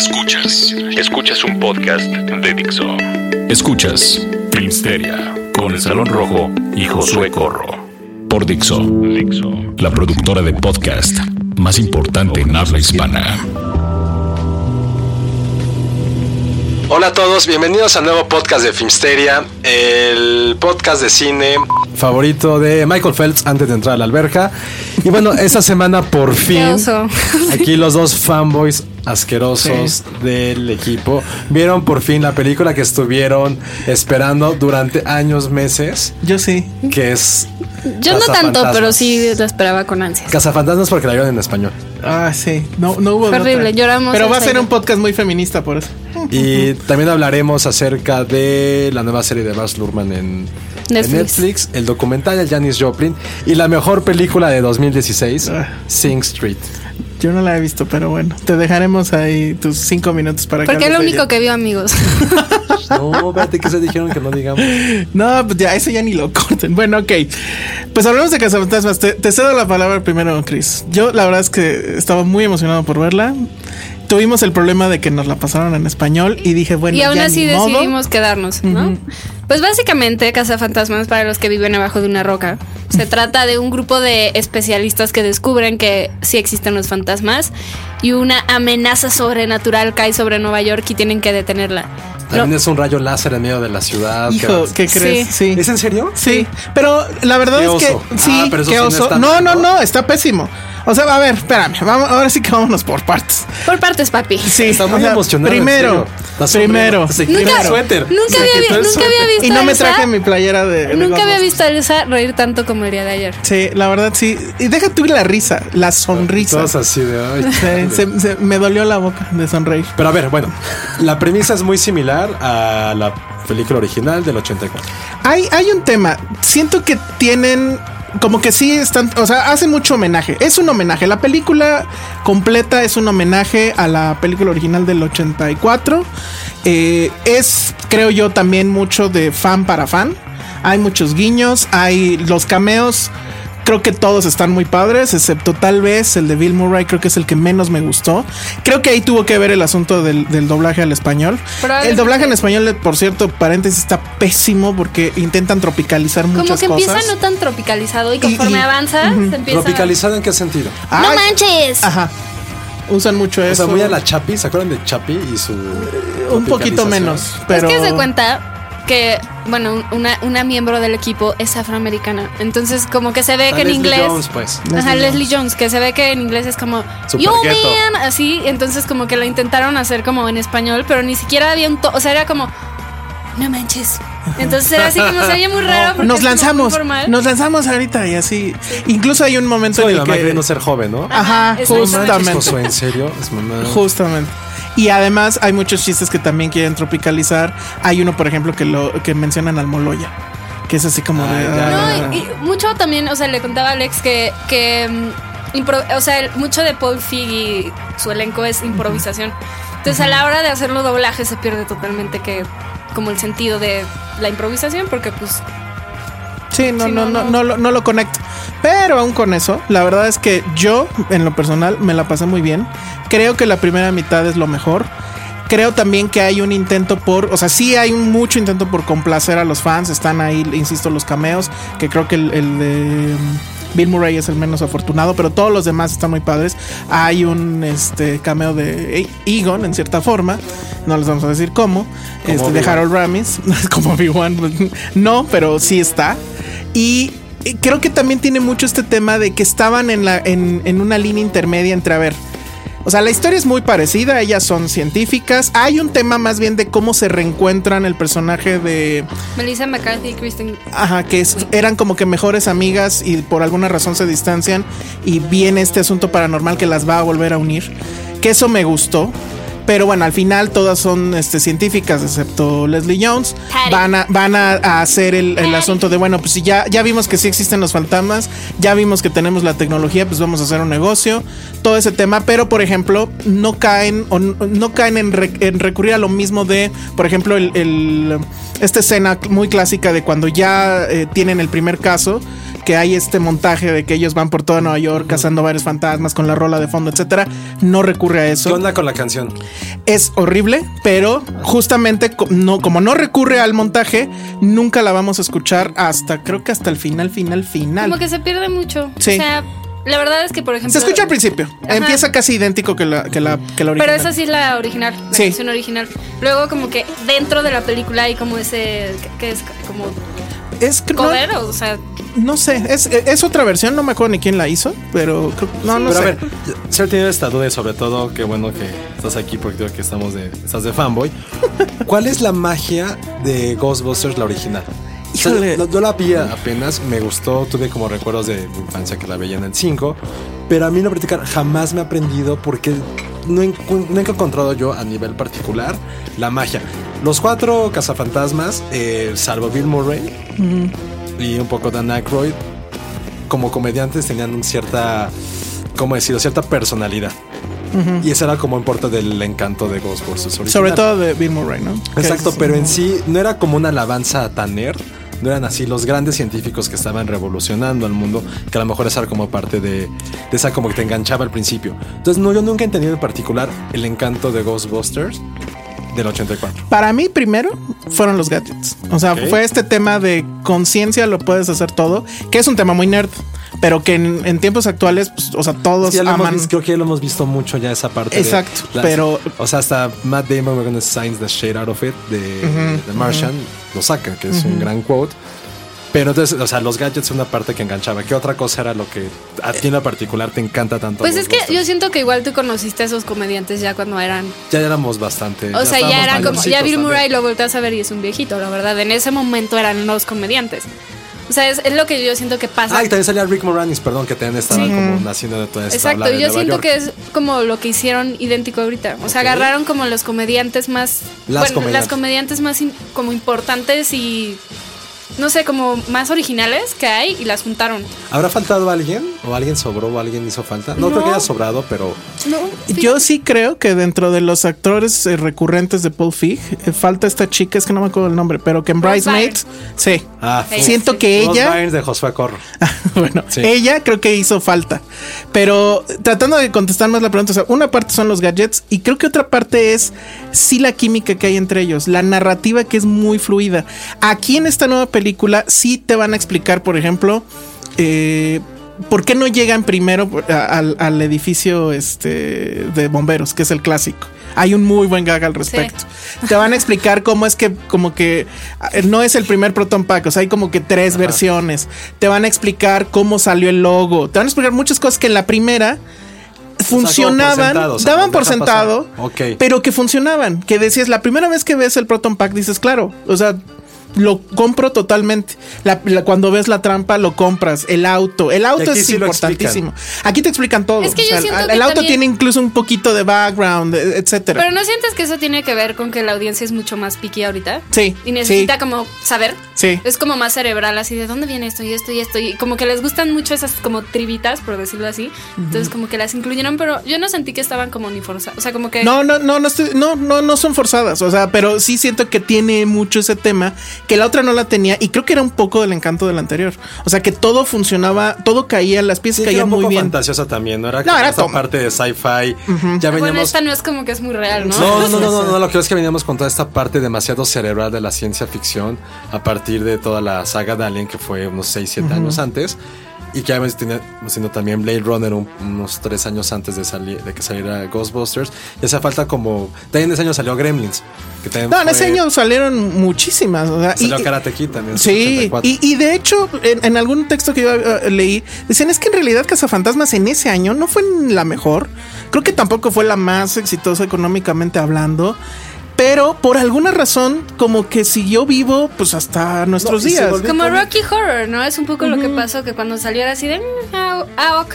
Escuchas, escuchas un podcast de Dixo. Escuchas Filmsteria con el Salón Rojo y Josué Corro. Por Dixo, Dixo, la productora de podcast más importante en habla hispana. Hola a todos, bienvenidos al nuevo podcast de Filmsteria, el podcast de cine favorito de Michael Phelps antes de entrar a la alberca. Y bueno, esta semana por fin, aquí los dos fanboys asquerosos del equipo vieron por fin la película que estuvieron esperando durante años, meses, Yo sí. que es Yo no tanto, pero sí lo esperaba con ansias. Cazafantasmas porque la vieron en español. Ah, sí. No, no hubo. Horrible, otra. lloramos Pero va a ser un podcast muy feminista por eso. Y también hablaremos acerca de la nueva serie de Baz Luhrmann en en Netflix. Netflix, el documental de Janis Joplin y la mejor película de 2016, Ah. Sing Street. Yo no la he visto, pero bueno. Te dejaremos ahí tus cinco minutos para que Porque es lo único ella. que vio, amigos. No, espérate que se dijeron que no digamos. No, pues ya, eso ya ni lo corten. Bueno, ok. Pues hablamos de Cazafantasmas. Te, te cedo la palabra primero, Chris. Yo la verdad es que estaba muy emocionado por verla. Tuvimos el problema de que nos la pasaron en español y dije, bueno, y aún ya así modo. decidimos quedarnos, ¿no? Pues básicamente Cazafantasmas para los que viven abajo de una roca. Se trata de un grupo de especialistas que descubren que sí existen los fantasmas y una amenaza sobrenatural cae sobre Nueva York y tienen que detenerla. También es un rayo láser en medio de la ciudad. Hijo, que- ¿qué crees? Sí. ¿Es en serio? Sí, pero la verdad es que oso. sí, Ah, pero eso qué sí no oso. está No, no, ¿no? no, está pésimo. O sea, a ver, espérame, vamos, ahora sí que vámonos por partes. Por partes, papi. Sí, Está muy o sea, emocionado. Primero, primero. Se Nunca- el suéter. Nunca Se había, el nunca había visto Y no me traje mi playera de. de Nunca había visto a Elsa reír tanto como el día de ayer. Sí, la verdad sí. Y deja tú la risa, la sonrisa. Todos así de. ay, Sí, se- se- me dolió la boca de sonreír. Pero a ver, bueno, la premisa es muy similar a la película original del 84. Hay, hay un tema. Siento que tienen. Como que sí están. O sea, hacen mucho homenaje. Es un homenaje. La película completa es un homenaje a la película original del 84. Eh, es, creo yo, también mucho de fan para fan. Hay muchos guiños. Hay los cameos. Creo que todos están muy padres, excepto tal vez el de Bill Murray, creo que es el que menos me gustó. Creo que ahí tuvo que ver el asunto del, del doblaje al español. El doblaje en español, por cierto, paréntesis, está pésimo porque intentan tropicalizar Como muchas que empieza cosas. no tan tropicalizado y conforme y- avanza se empieza. ¿Tropicalizado en qué sentido? ¡No manches! Ajá. Usan mucho O eso. sea, muy a la Chapi, ¿se acuerdan de Chapi y su. un poquito menos, pero Es que se cuenta que, bueno, una, una miembro del equipo es afroamericana. Entonces, como que se ve A que en Leslie inglés. Jones, pues. Ajá, Leslie Leslie Jones, que se ve que en inglés es como Super Yo ghetto. man, así, entonces como que lo intentaron hacer como en español, pero ni siquiera había un to, o sea, era como no manches. Entonces era así como se oye muy raro. porque nos lanzamos, nos lanzamos ahorita y así. Incluso hay un momento Soy en el que queriendo ser joven, ¿no? Ajá, Ajá, justamente. Josué, ¿en serio? Es mamá. Justamente. Y además hay muchos chistes que también quieren tropicalizar. Hay uno, por ejemplo, que lo que mencionan al Moloya, que es así como de, Ay, ah, No, y, y mucho también, o sea, le contaba a Alex que, que mm, impro- o sea, mucho de Paul Feig y su elenco es improvisación. Entonces, a la hora de hacerlo doblaje se pierde totalmente que como el sentido de la improvisación, porque pues Sí, no, Sí, no, no, no, no. no, lo- no lo conecto. Pero aún con eso, la verdad es que yo, en lo personal, me la pasé muy bien. Creo que la primera mitad es lo mejor. Creo también que hay un intento por, o sea, sí hay mucho intento por complacer a los fans. Están ahí, insisto, los cameos, que creo que el, el de Bill Murray es el menos afortunado, pero todos los demás están muy padres. Hay un este cameo de Egon en cierta forma, no les vamos a decir cómo, este, de Harold Ramis, como Obi-Wan, no, pero sí está. Y creo que también tiene mucho este tema de que estaban en, la, en, en una línea intermedia entre, a ver, o sea, la historia es muy parecida, ellas son científicas. Hay un tema más bien de cómo se reencuentran el personaje de Melissa McCarthy y Kristen. Ajá, que eran como que mejores amigas y por alguna razón se distancian y viene este asunto paranormal que las va a volver a unir. Que eso me gustó. Pero bueno, al final todas son este, científicas, excepto Leslie Jones. Van a, van a, hacer el, asunto de, bueno, pues si ya, ya vimos que sí existen los fantasmas, ya vimos que tenemos la tecnología, pues vamos a hacer un negocio, todo ese tema. Pero, por ejemplo, no caen, o no, caen en, recurrir a lo mismo de, por ejemplo, el, esta escena muy clásica de cuando ya eh, tienen el primer caso que hay este montaje de que ellos van por toda Nueva York cazando varios fantasmas con la rola de fondo, etcétera, no recurre a eso. ¿Qué onda con la canción? Es horrible, pero justamente no, como no recurre al montaje, nunca la vamos a escuchar hasta, creo que hasta el final, final, final. Como que se pierde mucho. Sí. O sea, la verdad es que, por ejemplo. Se escucha al principio. Empieza casi idéntico que la, que la, que la original. Pero esa sí es la original, la canción original. Luego, como que dentro de la película hay como ese. que es como. Es cover, o sea no sé, es, es, otra versión, no me acuerdo ni quién la hizo, pero no, no pero sé. a ver, si tenido esta duda y sobre todo, qué bueno que estás aquí porque creo que estamos de, estás de fanboy. ¿Cuál es la magia de Ghostbusters, la original? yo la vi apenas, me gustó, tuve como recuerdos de mi infancia que la veía en el 5, pero a mí no practicar jamás me he aprendido porque no, he encontrado yo a nivel particular la magia. Los cuatro cazafantasmas, eh, salvo Bill Murray, y un poco Dan Aykroyd, como comediantes tenían cierta, ¿cómo decirlo? Cierta personalidad. Y ese era como parte del encanto de Ghostbusters Sobre todo de Bill Murray, ¿no? Exacto, pero en sí no era como una alabanza tan nerd. No eran así los grandes científicos que estaban revolucionando al mundo, que a lo mejor esa era como parte de, de esa como que te enganchaba al principio. Entonces, no, yo nunca he entendido en particular el encanto de Ghostbusters del 84? Para mí, primero, fueron los gadgets. O sea, fue este tema de conciencia, lo puedes hacer todo, que es un tema muy nerd. Pero que en, tiempos actuales, pues, o sea, todos aman. creo que ya lo hemos visto mucho ya esa parte. Exacto, pero... O sea, hasta Matt Damon, we're gonna sign the shade out of it, de, The Martian, lo saca, que es un gran quote. Pero entonces, o sea, los gadgets son una parte que enganchaba. ¿Qué otra cosa era lo que a ti en lo particular te encanta tanto? Pues es que yo siento que igual tú conociste a esos comediantes ya cuando eran. Ya éramos bastante. O sea, ya eran como. Ya Bill Murray lo volteas a ver y es un viejito, la verdad. En ese momento eran los comediantes. O sea, es, lo que yo siento que pasa. Ah, y también salía Rick Moranis, perdón, que también estaba como naciendo de toda esta Exacto, yo siento que es como lo que hicieron idéntico ahorita. O sea, agarraron como los comediantes más. Las bueno, las comediantes más como importantes y no sé, como más originales que hay y las juntaron. ¿Habrá faltado alguien? ¿O alguien sobró o alguien hizo falta? No, creo que haya sobrado, pero. Yo sí creo que dentro de los actores eh, recurrentes de Paul Fig, eh, falta esta chica, es que no me acuerdo el nombre, pero que en Bridesmaids, sí. Ah, Siento que ella. de Josué Corro. bueno, ella creo que hizo falta. Pero tratando de contestar más la pregunta, o sea, una parte son los gadgets y creo que otra parte es sí la química que hay entre ellos, la narrativa que es muy fluida. Aquí en esta nueva película, película sí te van a explicar, por ejemplo, eh, ¿por qué no llegan primero al, edificio este, de bomberos, que es el clásico? Hay un muy buen gag al respecto. Te van a explicar cómo es que, como que eh, no es el primer Proton Pack, o sea, hay como que tres versiones. Te van a explicar cómo salió el logo. Te van a explicar muchas cosas que en la primera funcionaban, daban por sentado, pero que funcionaban. Que decías, la primera vez que ves el Proton Pack, dices, claro, o sea, lo compro totalmente. cuando ves la trampa, lo compras. El auto. El auto es importantísimo. Aquí te explican todo. el, auto tiene incluso un poquito de background, e, etcétera. Pero ¿no sientes que eso tiene que ver con que la audiencia es mucho más picky ahorita? Sí. Y necesita como saber. Sí. Es como más cerebral, así de dónde viene esto y esto y esto. Y como que les gustan mucho esas como tribitas, por decirlo así. Entonces, como que las incluyeron, pero yo no sentí que estaban como ni forzadas. O sea, como que. No, no, no, no, no, no, no son forzadas. O sea, pero sí siento que tiene mucho ese tema que la otra no la tenía y creo que era un poco del encanto del anterior. O sea, que todo funcionaba, todo caía, las piezas caían muy bien. fantasiosa también, ¿no? Era, no, era esta parte de sci-fi. Ya veníamos... Bueno, esta no es como que es muy real, ¿no? No, no, no, no, lo que es que veníamos con toda esta parte demasiado cerebral de la ciencia ficción a partir de toda la saga de Alien que fue unos 6, 7 años antes. Y que habíamos tenido siendo también Blade Runner un- unos tres años antes de salir de que saliera Ghostbusters. Y hace falta como. También en ese año salió Gremlins. Que No, en fue- ese año salieron muchísimas. o sea, y- Salió Karate Kid también. Sí, 84. y, y de hecho, en, en algún texto que yo eh, leí, decían es que en realidad Cazafantasmas en ese año no fue la mejor. Creo que tampoco fue la más exitosa económicamente hablando. Pero por alguna razón, como que siguió vivo, pues hasta nuestros No, días. Como Rocky Horror, ¿no? Es un poco lo que pasó, que cuando salió era así de... "Mm, ah, ah, ok".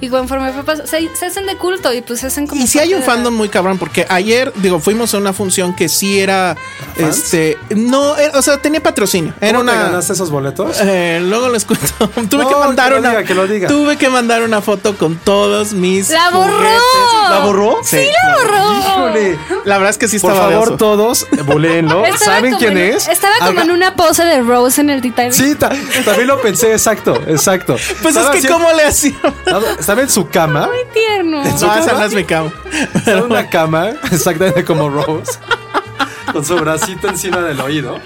Y conforme fue pasando, se, se hacen de culto y pues se hacen como... Y si hay un la- fandom muy cabrón, porque ayer, digo, fuimos a una función que sí era, este, no, era- o sea, tenía patrocinio. Era ¿Cómo te una. ganaste esos boletos? Eh, luego les cuento. tuve No, que mandar que lo una. diga, que lo diga. Tuve que mandar una foto con todos mis. ¡La borró! juguetes. ¿La borró? Sí, ¡La borró! Híjole. La verdad es que sí Por estaba de favor, oso. todos, buleenlo. Estaba ¿Saben como quién en- es? Estaba como Haga- en una pose de Rose en el Titanic. Sí, ta- también lo pensé, exacto, exacto. Pues Estaba es que, haciendo- ¿cómo le hacía? Estaba en su cama. Muy tierno. ¿En su No, esa cama? no es mi cama. Estaba en una cama, exactamente como Rose. Con su bracito encima del oído.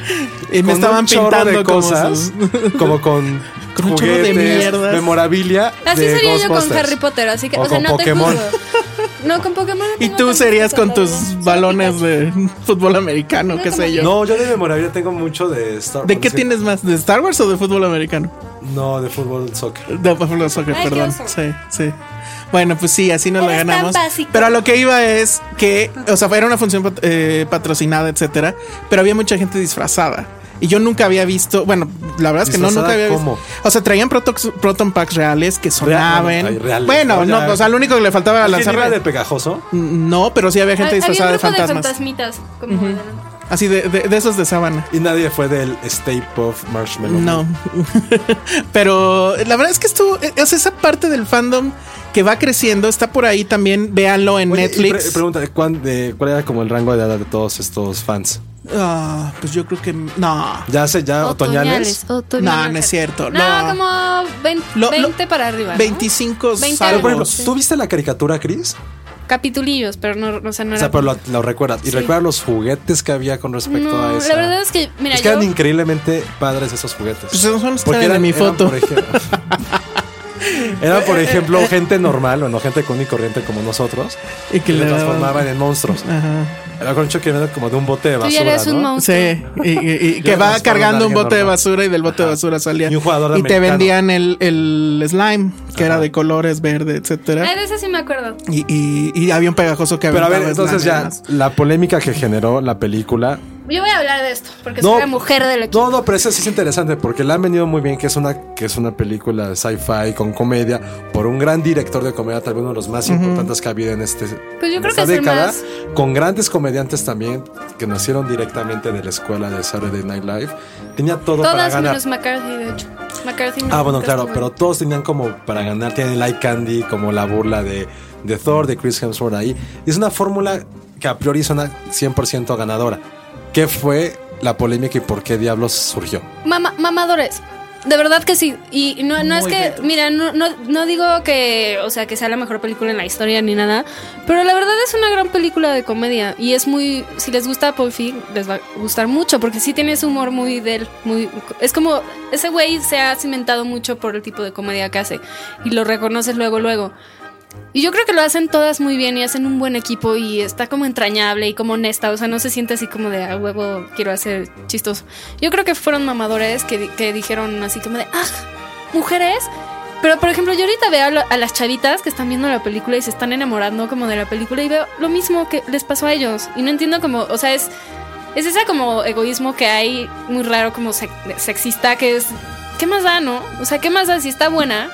Y me estaban pintando de como cosas. Como con, Con un chorro de juguetes, mierdas. memorabilia. Así de sería yo con. Harry Potter, así que, O o, sea, con no Pokémon. te juzgo. No, con Pokémon. no Y tú serías con tus balones de fútbol americano, No, qué sé yo. No, yo de memorabilia tengo mucho de Star ¿De qué sí. tienes más? ¿De Star Wars o de fútbol americano? No, de fútbol, soccer. De fútbol soccer, Ay, perdón. Sí, sí. Bueno, pues sí, así nos la ganamos. básico. Pero a lo que iba es que, o sea, era una función eh, patrocinada, etcétera, pero había mucha gente disfrazada. Y yo nunca había visto, bueno, la verdad es que no, nunca ¿Disfrazada había cómo? visto. O sea, traían Proton Packs reales que sonaban. Bueno, no, o sea, lo único que le faltaba era ¿Alguien lanzar. iba de pegajoso? No, pero sí había gente disfrazada de fantasmas. fantasmitas. Como de- Así de, de, de esos de sábana. Y nadie fue del Stay Puff Marshmallow. No. Pero la verdad es que esto, o sea, esa parte del fandom que va creciendo está por ahí también. Véanlo en Oye, y Netflix. pre- pregunta, ¿de cuán- de ¿cuál era como el rango de edad de todos estos fans? Ah, pues yo creo que no. ¿Ya hace ya otoñales? otoñales. No, no es cierto. No, No. como 20, Lo- lo- 20 para arriba. ¿no? 25 20 Pero, por ejemplo, salvos. ¿tú viste la caricatura, Chris? Capitulillos, pero no, o sea, no O era. sea, pero lo, lo recuerdas. ¿Y Sí. recuerdas los juguetes que había con respecto no, a eso? la verdad es que, mira, es que yo. eran increíblemente padres esos juguetes. Pues esos son los que Porque eran, en mi eran, foto. por ejemplo, Era, por ejemplo, gente normal, o no gente común y corriente como nosotros, Y que que le transformaban en monstruos. Ajá. Era con que era como de un bote de Tú basura, ya eres un ¿no? monstruo. Sí, y, y- y que va cargando un bote de normal. basura y del bote de Ajá. basura salía. Y un jugador Y te americano. vendían el, el slime, que era Ajá. de colores verde, etcétera. Ah, de ese sí me acuerdo. Y, y- y había un pegajoso que Pero a ver, entonces ya, la polémica que generó la película. Yo voy a hablar de esto, porque No. soy la mujer del equipo. No, no, pero eso sí es interesante porque la han venido muy bien, que es una, que es una película de sci-fi con comedia por un gran director de comedia, tal vez uno de los más importantes que ha habido en este Pues yo en creo esta que es el década, más- con grandes comediantes también que nacieron directamente de la escuela de Saturday Night Live. Tenía todo para Todas ganar. menos McCarthy, de hecho. McCarthy no Ah, bueno, claro, pero todos tenían como para ganar, tienen Light Candy, como la burla de, de Thor, de Chris Hemsworth ahí. Es una fórmula que a priori suena 100% ganadora. ¿Qué fue la polémica y por qué diablos surgió? Mama- mamadores. De verdad que sí. Y no, no es que, dentro. mira, no, no, no digo que, o sea, que sea la mejor película en la historia ni nada, pero la verdad es una gran película de comedia y es muy, si les gusta Paul Feig, les va a gustar mucho porque sí tiene ese humor muy de él, muy, es como, ese güey se ha cimentado mucho por el tipo de comedia que hace y lo reconoces luego, luego. Y yo creo que lo hacen todas muy bien y hacen un buen equipo y está como entrañable y como honesta, o sea, no se siente así como de a huevo quiero hacer chistoso. Yo creo que fueron mamadores que, que dijeron así como de, ah, mujeres. Pero por ejemplo, yo ahorita veo a, las chavitas que están viendo la película y se están enamorando como de la película y veo lo mismo que les pasó a ellos. Y no entiendo como, o sea, es, es ese como egoísmo que hay muy raro como se- sexista que es, ¿qué más da, no? O sea, ¿qué más da si está buena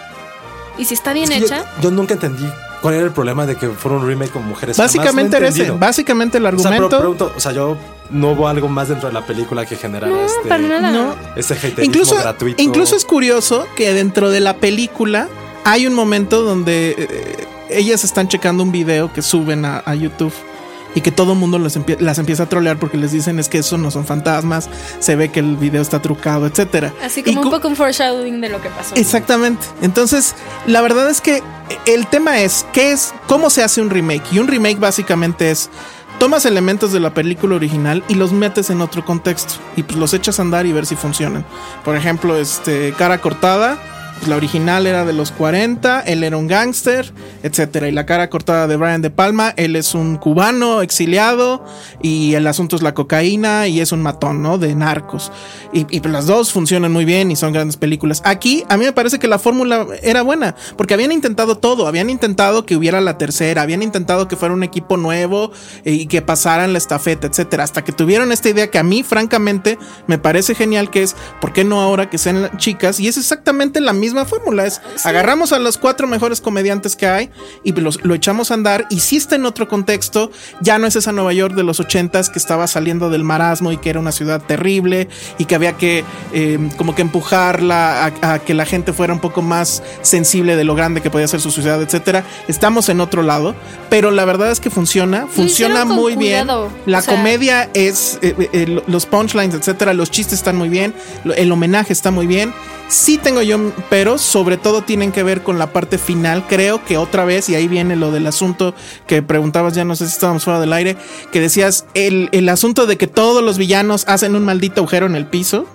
y si está bien Es que yo- hecha? Yo, nunca entendí cuál era el problema de que fuera un remake con mujeres. Básicamente era ese. Básicamente el O sea, pero argumento. pregunto, o sea, yo no hubo algo más dentro de la película que generara No, este, para nada. no. este Incluso, gratuito. incluso es curioso que dentro de la película hay un momento donde eh, ellas están checando un video que suben a, a YouTube y que todo el mundo las, empie- las empieza a trolear porque les dicen es que eso no son fantasmas, se ve que el video está trucado, etcétera. Así como un poco un foreshadowing de lo que pasó. Exactamente. Entonces, la verdad es que el tema es qué es cómo se hace un remake y un remake básicamente es tomas elementos de la película original y los metes en otro contexto y pues los echas a andar y ver si funcionan. Por ejemplo, este cara cortada La original era de los 40, él era un gángster, etcétera. Y la cara cortada de Brian De Palma, él es un cubano exiliado y el asunto es la cocaína y es un matón, ¿no? De narcos. Y, las dos funcionan muy bien y son grandes películas. Aquí a mí me parece que la fórmula era buena, porque habían intentado todo, habían intentado que hubiera la tercera, habían intentado que fuera un equipo nuevo y que pasaran la estafeta, etcétera, hasta que tuvieron esta idea que a mí francamente me parece genial que es, ¿por qué no ahora que sean chicas? Y es exactamente la misma fórmula, es agarramos a los cuatro mejores comediantes que hay y los- lo echamos a andar y si está en otro contexto, ya no es esa Nueva York de los ochentas que estaba saliendo del marasmo y que era una ciudad terrible y que había que eh, como que empujarla a, a que la gente fuera un poco más sensible de lo grande que podía ser su ciudad, etcétera. Estamos en otro lado, pero la verdad es que funciona, funciona muy bien. La o sea- comedia es eh, eh, los punchlines, etcétera, los chistes están muy bien, el homenaje está muy bien. Sí tengo yo, pero sobre todo tienen que ver con la parte final. Creo que otra vez, y ahí viene lo del asunto que preguntabas, ya no sé si estábamos fuera del aire, que decías el, el asunto de que todos los villanos hacen un maldito agujero en el piso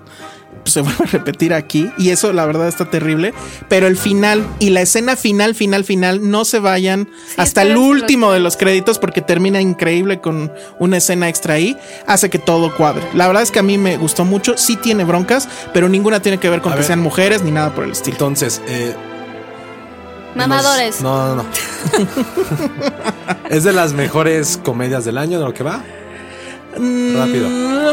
se vuelve a repetir aquí y eso la verdad está terrible, pero el final y la escena final, final, final, no se vayan hasta el los último de los créditos porque termina increíble con una escena extra ahí, hace que todo cuadre. La verdad es que a mí me gustó mucho, sí tiene broncas, pero ninguna tiene que ver con A que ver. sean mujeres ni nada por el estilo. Entonces, eh, Mamadores. No, no, no. es de las mejores comedias del año, de lo que va. Rápido.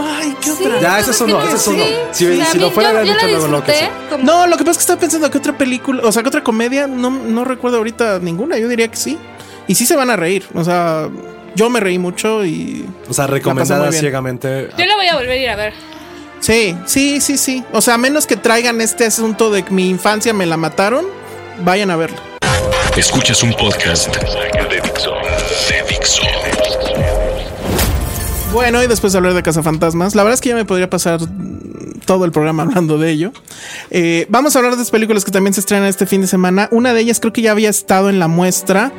Ay, ¿qué Sí, otra? Ya, pues ese es uno, ese es uno. sí. Si- lo fuera yo- yo la mucho, luego lo que como- No, lo que pasa es que estaba pensando que otra película, o sea, que otra comedia, no, no recuerdo ahorita ninguna, yo diría que sí. Y sí se van a reír, o sea, yo me reí mucho y... O sea, recomendada ciegamente. Yo la voy a volver a ir a ver. Sí, sí, sí, sí. O sea, a menos que traigan este asunto de que mi infancia me la mataron, vayan a verla. Escuchas un podcast de Dixo. De Dixo. Bueno, y después de hablar de Cazafantasmas, la verdad es que ya me podría pasar todo el programa hablando de ello. Eh, vamos a hablar de las películas que también se estrenan este fin de semana. Una de ellas creo que ya había estado en la muestra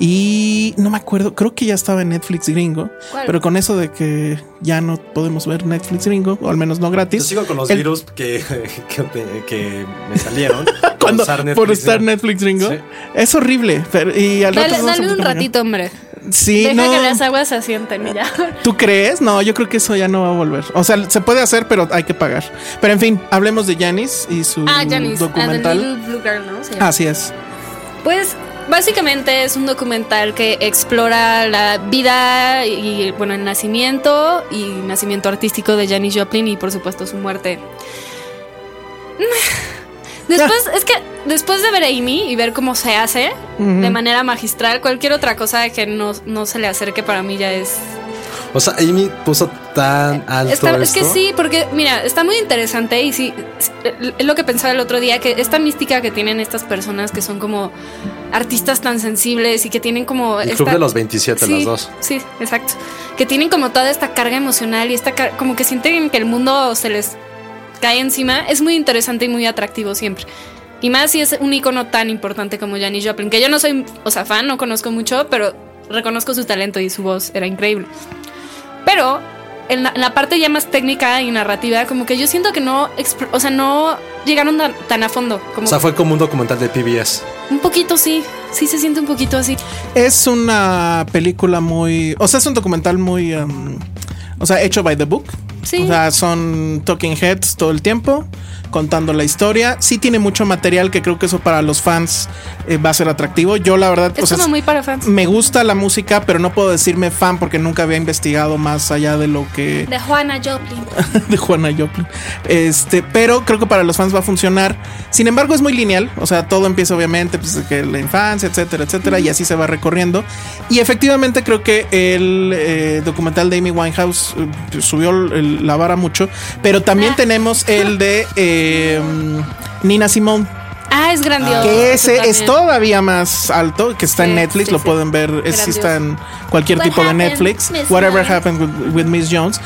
y no me acuerdo, creo que ya estaba en Netflix gringo. ¿Cuál? Pero con eso de que ya no podemos ver Netflix gringo, o al menos no gratis. Yo sigo con los El- virus que, que, que me salieron. Cuando, usar por Netflix, estar. Netflix gringo. Sí. Es horrible. pero- y al rato Dale, a dale un ratito, hombre. Sí, Deja no. que las aguas se asienten ya. ¿Tú crees? No, yo creo que eso ya no va a volver. O sea, se puede hacer, pero hay que pagar. Pero en fin, hablemos de Janis y su Ah, Janice. Ah, The documental. Little Blue Girl, ¿no? Se llama. Así es. Pues básicamente es un documental que explora la vida y, bueno, el nacimiento y nacimiento artístico de Janis Joplin y por supuesto su muerte. Después, es que después de ver a Amy y ver cómo se hace de manera magistral, cualquier otra cosa que no, no se le acerque para mí ya es O sea, Amy puso tan alto Está- es que sí, porque mira, está muy interesante y sí, es- es lo que pensaba el otro día, que esta mística que tienen estas personas que son como artistas tan sensibles y que tienen como... El esta- club de los 27, Sí, las dos. Sí, exacto. Que tienen como toda esta carga emocional y esta car- como que sienten que el mundo se les cae encima, es muy interesante y muy atractivo siempre. Y más si es un icono tan importante como Janis Joplin, que yo no soy, o sea, fan, no conozco mucho, pero reconozco su talento y su voz era increíble. Pero en la, en la parte ya más técnica y narrativa, como que yo siento que no, o sea, no llegaron tan, tan a fondo. Como O sea, fue como un documental de PBS. un poquito, sí, sí se siente un poquito así. Es una película muy. O sea, es un documental muy. um, o sea, hecho by the book. O sea, son talking heads todo el tiempo, contando la historia. Sí tiene mucho material que creo que eso para los fans eh, va a ser atractivo. Yo, la verdad, Es o sea, como muy para fans. me gusta la música, pero no puedo decirme fan porque nunca había investigado más allá de lo que. De Juana Joplin. de Juana Joplin. Este, pero creo que para los fans va a funcionar. Sin embargo, es muy lineal. O sea, todo empieza obviamente pues, que la infancia, etcétera, etcétera, y así se va recorriendo. Y efectivamente creo que el eh, documental de Amy Winehouse eh, subió el- la vara mucho. Pero también Ah. tenemos el de eh, Nina Simone. Ah, es grandioso. Que ese también. es todavía más alto, que está en Netflix, sí, lo sí. pueden ver, es, está en cualquier What tipo de Netflix. Miss Whatever happened with, with Miss Jones.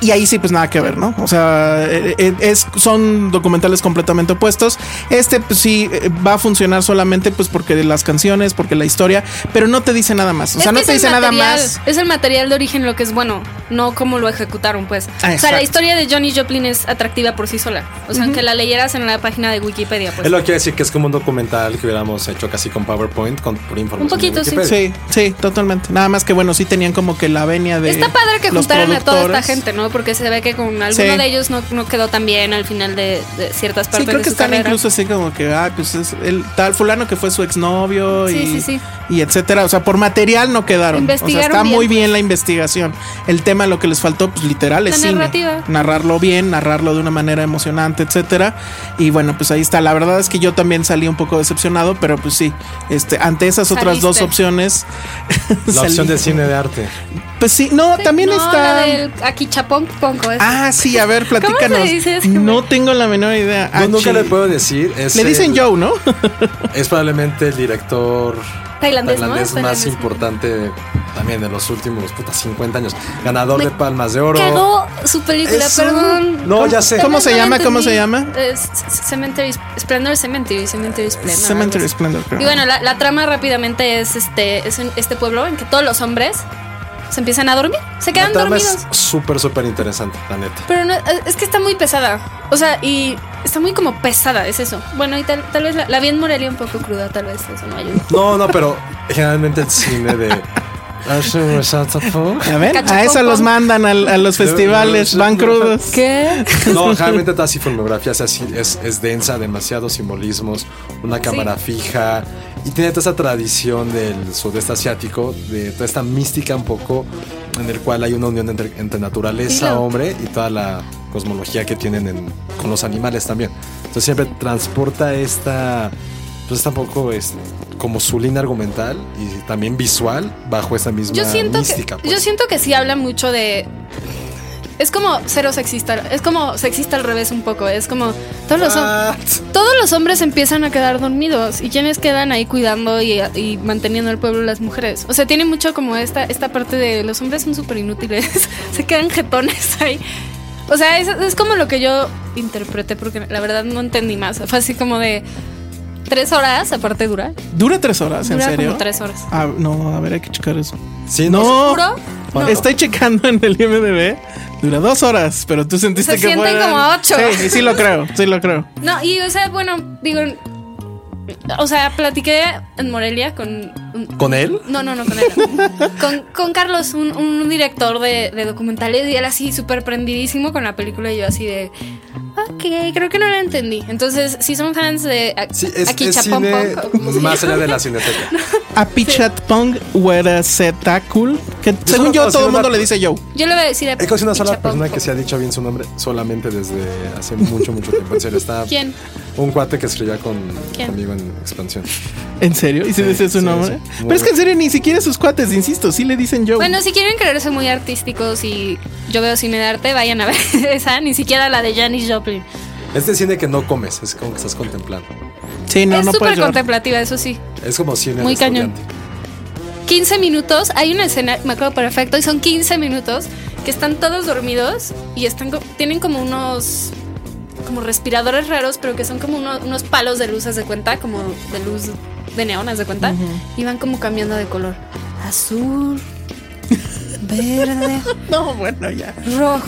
Y ahí sí, pues nada que ver, ¿no? O sea, eh, eh, es, son documentales completamente opuestos. Este, pues sí, eh, va a funcionar solamente pues porque de las canciones, porque la historia, pero no te dice nada más. O sea, que no te dice nada material, más. Es el material de origen lo que es bueno, no cómo lo ejecutaron, pues. Ah, o sea, la historia de Johnny Joplin es atractiva por sí sola. O sea, aunque la leyeras en la página de Wikipedia, pues. Es lo que quiere decir que es como un documental que hubiéramos hecho casi con PowerPoint, con por información. Un poquito, de sí. Sí, sí, totalmente. Nada más que bueno, sí tenían como que la venia de. Está padre que juntaran a toda esta gente, ¿no? Porque se ve que con alguno Sí. de ellos no, no quedó tan bien al final de, de ciertas partes Sí, creo de que su están carrera. incluso así como que, ah, pues es el tal fulano que fue su exnovio Sí, y, sí, sí. y etcétera. O sea, por material no quedaron. o sea, está muy bien. bien la investigación. El tema, lo que les faltó, pues literal, es La cine. narrativa. Narrarlo bien, narrarlo de una manera emocionante, etcétera. Y bueno, pues ahí está. La verdad es que yo también salí un poco decepcionado, pero pues sí, este, ante esas otras dos opciones. La opción de cine de arte. Pues sí, no, Sí, también no, está. La del aquí es- Ah, sí, a ver, ¿Cómo se platícanos. dice eso? No tengo la menor idea. Yo nunca le puedo decir. Es Le dicen el- Joe, ¿no? Es probablemente el director Tailandés, más tailandés. importante también de los últimos puta, 50 años. Ganador Me de Palmas de Oro. Cagó su película, Eso. perdón. No, ya sé. ¿Cómo se llama? ¿Cómo se llama? Es Cemetery Splendor Cemetery, Cemetery Splendor. Cemetery. Splendor. Y bueno, la, la trama rápidamente es este es este pueblo en que todos los hombres se empiezan a dormir, se La quedan trama dormidos. es súper, súper interesante, la neta. Pero no, es que está muy pesada. O sea, y está muy como pesada, es eso. Bueno, y tal, tal vez la, la vi en Morelia un poco cruda, tal vez eso no ayuda. No, no, pero generalmente el cine de. A ver, a eso los mandan al- a, los festivales, van crudos. ¿Qué? No, generalmente toda su filmografía es, así, es, es densa, demasiados simbolismos, una cámara fija y tiene toda esa tradición del sudeste asiático, de toda esta mística un poco en el cual hay una unión entre, entre naturaleza, claro. hombre y toda la cosmología que tienen en- con los animales también. Entonces siempre transporta esta, pues esta un poco es como su línea argumental y también visual bajo esa misma Yo siento mística. que pues. yo siento que sí habla mucho de es como cero sexista, es como sexista al revés un poco, es como todos los What? todos los hombres empiezan a quedar dormidos y quienes quedan ahí cuidando y, y manteniendo el pueblo las mujeres. O sea, tiene mucho como esta esta parte de los hombres son súper inútiles, se quedan jetones ahí. O sea, es, es como lo que yo interpreté porque la verdad no entendí más. Fue así como de tres horas, aparte dura. Dura tres horas, ¿en Dura serio? como tres horas. Ah, no, a ver, hay que checar eso. Sí, No, ¿Seguro? No. estoy checando en el IMDb. Dura dos horas, pero tú sentiste Se que sienten como ocho. Sí, sí lo creo, sí lo creo. No, y o sea, bueno, digo, o sea, platiqué en Morelia con... ¿Con él? No, no, no, con él. no. con, con Carlos, un, un director de, de documentales, y él así súper prendidísimo con la película, y yo así de... Ok, creo que no la entendí. Entonces, si son fans de a- Sí, es, aquí es cine se más allá de la cineteca. Apichat Pong Wera Cool. Que según solo yo, todo el mundo le dice Joe. Yo le voy a decir a He conocido una sola persona que se ha dicho bien su nombre solamente desde hace mucho, mucho tiempo. En serio, está ¿Quién? un cuate que escribía con, ¿Quién? conmigo en expansión. ¿En serio? ¿Y si Sí, dice su sí, nombre? Pero es que en serio, ni siquiera sus cuates, insisto, sí le dicen Joe. Bueno, si quieren creerse muy artísticos y yo veo cine de arte, vayan a ver esa, ni siquiera la de Janis Joplin. Este cine que no comes, es como que estás contemplando. sí, no, es no súper contemplativa, eso sí. Es como cine Muy de cañón. estudiante. 15 minutos, hay una escena, me acuerdo perfecto, y son 15 minutos que están todos dormidos y están tienen como unos como respiradores raros, pero que son como uno- unos palos de luz, haz de cuenta, como de luz de neón, haz de cuenta, y van como cambiando de color. Azul, verde, No, bueno, ya. rojo.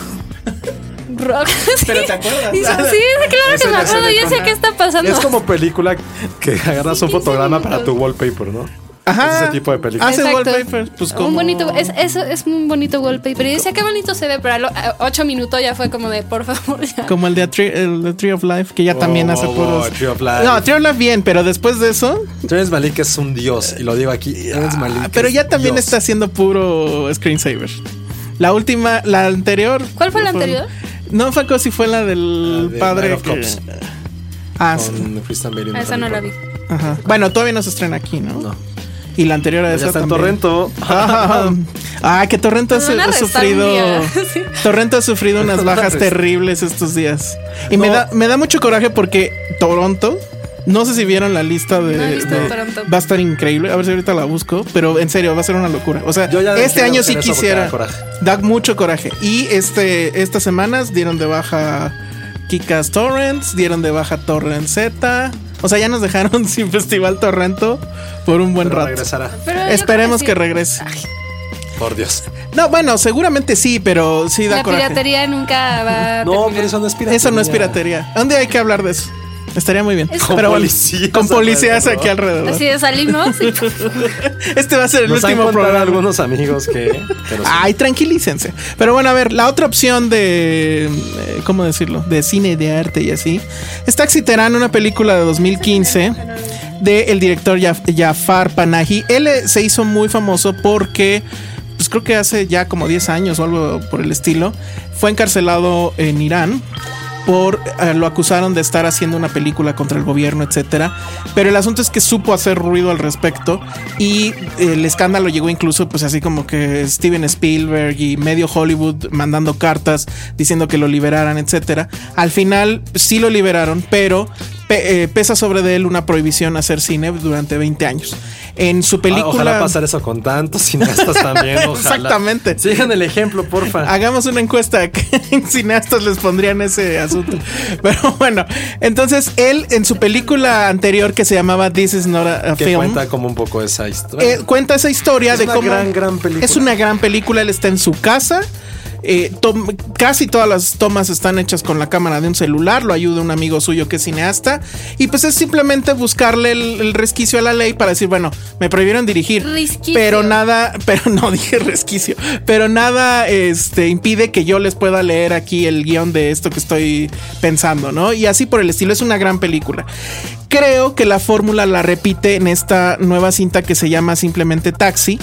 Rojo. Sí. Pero ¿te acuerdas? Y son- sí, claro que me acuerdo. Yo sé qué está pasando. Es como película que agarras un 15 fotograma para tu wallpaper, ¿no? Ajá. Es ese tipo de película. Hace Exacto. wallpaper. Pues como... Un bonito, es, eso es un bonito wallpaper. Y decía qué bonito se ve, pero a los 8 minutos ya fue como de por favor. Ya. Como el de Tree, el de Tree of Life, que ya también Oh, hace oh, puros. Tree of Life. No, Tree of Life bien, pero después de eso. Terrence Malick es un dios, y lo digo aquí. Terrence Malick ah, pero ya también Dios. está haciendo puro screensaver. La última, la anterior. ¿Cuál fue la anterior? No fue si fue la del La de padre. Of que- Cops. Ah, sí. Christian Bale Ah, esa no la vi. Ajá. Bueno, todavía no se estrena aquí, ¿no? No. Y la anterior a Ya esa está también. Torrento. Ah, que Torrento ha, ha sufrido. Sí. Torrento ha sufrido unas bajas terribles estos días. Y me da, me da mucho coraje porque Toronto No sé si vieron la lista de. No va a estar increíble. A ver si ahorita la busco. Pero en serio, va a ser una locura. O sea, Yo ya este año sí quisiera. Da mucho coraje. Y este, estas semanas dieron de baja Kikas Torrents, dieron de baja Torrent Z. O sea, ya nos dejaron sin Festival Torrento por un buen Pero rato. regresará. Pero Esperemos sí. que regrese. Por Dios. No, bueno, seguramente sí, pero sí da La coraje. piratería nunca va a No, terminar. pero eso no es piratería. Eso no es piratería. ¿Dónde hay que hablar de eso? Estaría muy bien. Es- Con Pero bueno, policías con policías alrededor. aquí alrededor. Así de salimos y Este va a ser el Nos último programa. algunos amigos que. Pero sí. Ay, tranquilícense. Pero bueno, a ver, la otra opción de. eh, ¿Cómo decirlo? De cine, de arte y así. Es Taxi Terán, una película de 2015 del el director Jaf- Jafar Panahi. Él eh, se hizo muy famoso porque. Pues creo que hace ya como 10 años o algo por el estilo. Fue encarcelado en Irán por eh, lo acusaron de estar haciendo una película contra el gobierno, etcétera. Pero el asunto es que supo hacer ruido al respecto y el escándalo llegó incluso pues así como que Steven Spielberg y medio Hollywood mandando cartas diciendo que lo liberaran, etcétera. Al final sí lo liberaron, pero pe- eh, pesa sobre de él una prohibición a hacer cine durante 20 años. En su Ah, película Ojalá pasar eso con tantos cineastas también. Ojalá. Exactamente. Sigan el ejemplo, porfa. Hagamos una encuesta que en cineastas les pondrían ese asunto. Pero bueno, entonces él en su película anterior que se llamaba This is not a, a que film. cuenta como un poco esa historia. eh, cuenta esa historia Es de una cómo gran, gran película. es una gran película. Él está en su casa. Eh, casi todas las tomas están hechas con la cámara de un celular. Lo ayuda un amigo suyo que es cineasta. Y pues es simplemente buscarle el, el resquicio a la ley para decir, bueno, me prohibieron dirigir. Resquicio. Pero nada, pero no dije resquicio. Pero nada este, impide que yo les pueda leer aquí el guion de esto que estoy pensando, ¿no? Y así por el estilo. Es una gran película. Creo que la fórmula la repite en esta nueva cinta que se llama simplemente Taxi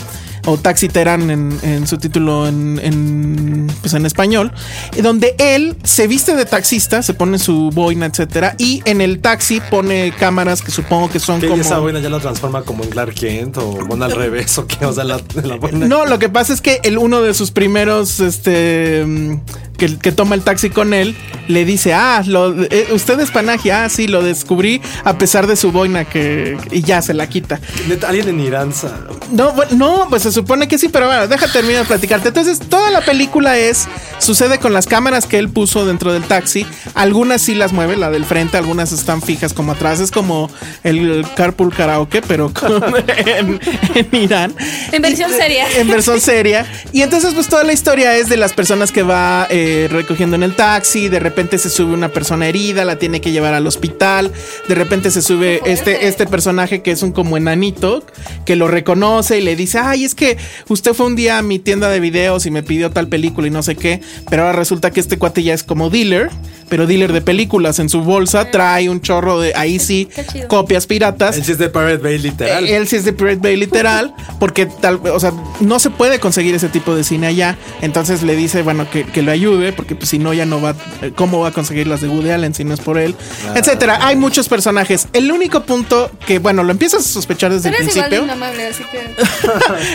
o Taxi Terán en, en su título en, en, pues en español, y donde él se viste de taxista, se pone su boina, etcétera, y en el taxi pone cámaras que supongo que son Que como esa buena ya la transforma como en Clark Kent o bueno al revés o qué, o sea, la, la buena. No, lo que pasa es que el uno de sus primeros, este, mm, que, que toma el taxi con él, le dice, ah, lo, eh, usted es Panaji, ah, sí, lo descubrí a pesar de su boina que y ya se la quita. Alguien en Irán. sa- No, bueno, no, pues se supone que sí, pero bueno, deja terminar de platicarte. Entonces, toda la película es, sucede con las cámaras que él puso dentro del taxi. Algunas sí las mueve, la del frente, algunas están fijas como atrás. Es como el carpool karaoke, pero en Irán. En versión seria. En versión seria. Y entonces, pues toda la historia es de las personas que va eh, recogiendo en el taxi. De repente se sube una persona herida, la tiene que llevar al hospital. De repente se sube este, este personaje que es un como enanito, que lo reconoce y le dice: Ay, es que usted fue un día a mi tienda de videos y me pidió tal película y no sé qué. Pero ahora resulta que este cuate ya es como dealer, pero dealer de películas. En su bolsa trae un chorro de ahí sí, copias piratas. El chiste de Pirate Bay literal. Él sí es de Pirate Bay literal, porque tal, o sea, no se puede conseguir ese tipo de cine allá. Entonces le dice, bueno, que, que lo ayude, porque pues, si no ya no va, eh, ¿cómo va a conseguir las de Woody Allen si no es por él? Etcétera. Hay muchos personajes. El único punto que, bueno, lo empiezas a sospechar desde el Eres igual de principio. inamable, así que.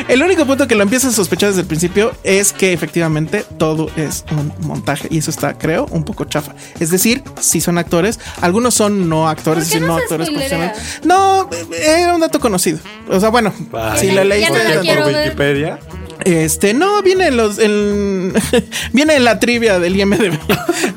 El único punto que lo empiezas a sospechar desde el principio es que efectivamente todo es un montaje y eso está, creo, un poco chafa. Es decir, si son actores, algunos son no actores, ¿Por qué es decir, no no actores profesionales. No, era un dato conocido. O sea, bueno, Vaya. si lo no- leíste. Quiero por ver. Wikipedia. Este, no, viene en los, en- viene en la trivia del IMDb.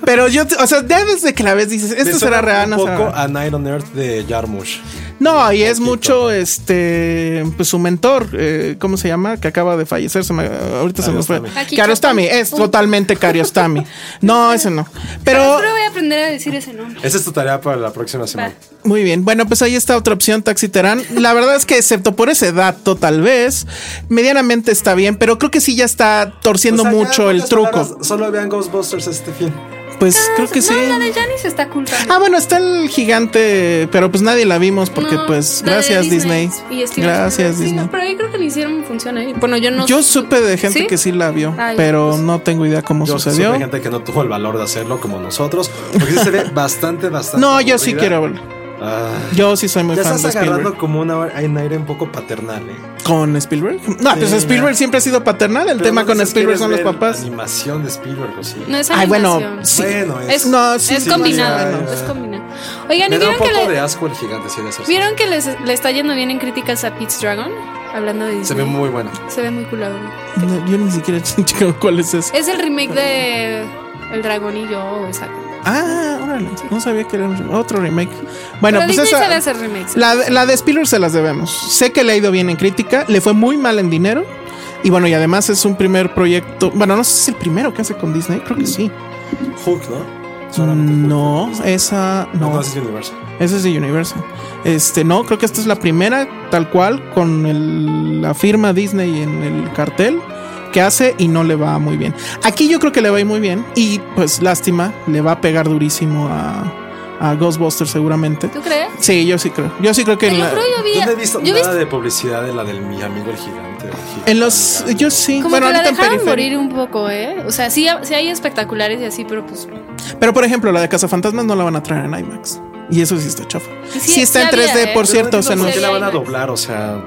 Pero yo, o sea, ya desde que la ves dices, esto será real, Un no será poco real. a Night on Earth de Jarmusch. No, y es mucho, este, pues su mentor, eh, ¿cómo se llama? Que acaba de fallecer, se me- ahorita se me fue. Kiarostami, es totalmente Kiarostami. No, ese no. Pero, Pero voy a aprender a decir ese nombre. Esa es tu tarea para la próxima semana. muy bien. Bueno, pues ahí está otra opción, Taxi Terán. La verdad es que, excepto por ese dato, tal vez, medianamente está bien, pero creo que sí ya está torciendo O sea, ya, mucho el truco. palabras, Solo vean Ghostbusters este fin. Pues creo que sí. No, la de Janice está cool también. Ah, bueno, está el gigante, pero pues nadie la vimos porque No, pues de gracias Disney. Y Gracias. Sí, Disney. no, pero ahí creo que le hicieron función ahí. Bueno, yo no. Yo supe de gente ¿Sí? que sí la vio, Ay, pero pues. no tengo idea cómo Yo sucedió. supe gente que no tuvo el valor de hacerlo como nosotros. Porque sí se ve bastante, bastante. No, yo sí aburrida. quiero verlo. Ah, Yo sí soy muy ya fan de estás Spielberg. agarrando como una, un aire un poco paternal, ¿eh? ¿Con Spielberg? No, pues Sí, Spielberg ya. siempre ha sido paternal. El Pero tema no con Spielberg ¿quieres son los papás. Animación de Spielberg o sí. No es Ay, bueno, animación. sí. Bueno, es. Es, No, sí, es sí, combinado. sí, es combinado. Oigan, Me ¿y da un vieron que, poco le, de asco el gigante, sí, de ser ¿vieron que les, le está yendo bien en críticas a Pete's Dragon? Hablando de Disney. Se ve muy bueno. Se ve muy culado. No, yo ni siquiera he checado cuál es ese. Es el remake de El Dragón y yo, o esa. Ah, órale. No sabía que era un- otro remake. Bueno, Pero pues Disney esa. sabe hacer remakes. La, la de Spielberg se las debemos. Sé que le ha ido bien en crítica, le fue muy mal en dinero. Y bueno, y además es un primer proyecto. Bueno, no sé si es el primero que hace con Disney, creo que sí. Hulk, ¿no? Hulk. No, esa No, no. no, es Universal. Esa es de Universal. Este, no, creo que esta es la primera, tal cual, con el- la firma Disney en el cartel que hace y no le va muy bien. Aquí yo creo que le va a ir muy bien y pues lástima, le va a pegar durísimo a, a Ghostbusters seguramente. ¿Tú crees? Sí, yo sí creo. Yo sí creo que en, Yo la- creo yo vi. Yo no he visto yo vi nada de publicidad de la del mi amigo el gigante. el gigante en los yo sí, como bueno, que la ahorita en dejaron periferia. morir un poco, ¿eh? O sea, sí, sí hay espectaculares y así, pero pues. Pero por ejemplo, la de Cazafantasmas no la van a traer en IMAX. Y eso sí está chafa. Sí, Sí, está sí en había, 3D, ¿eh? por Pero cierto. no o sea, entiendo no- ¿Por qué la van a doblar? O sea,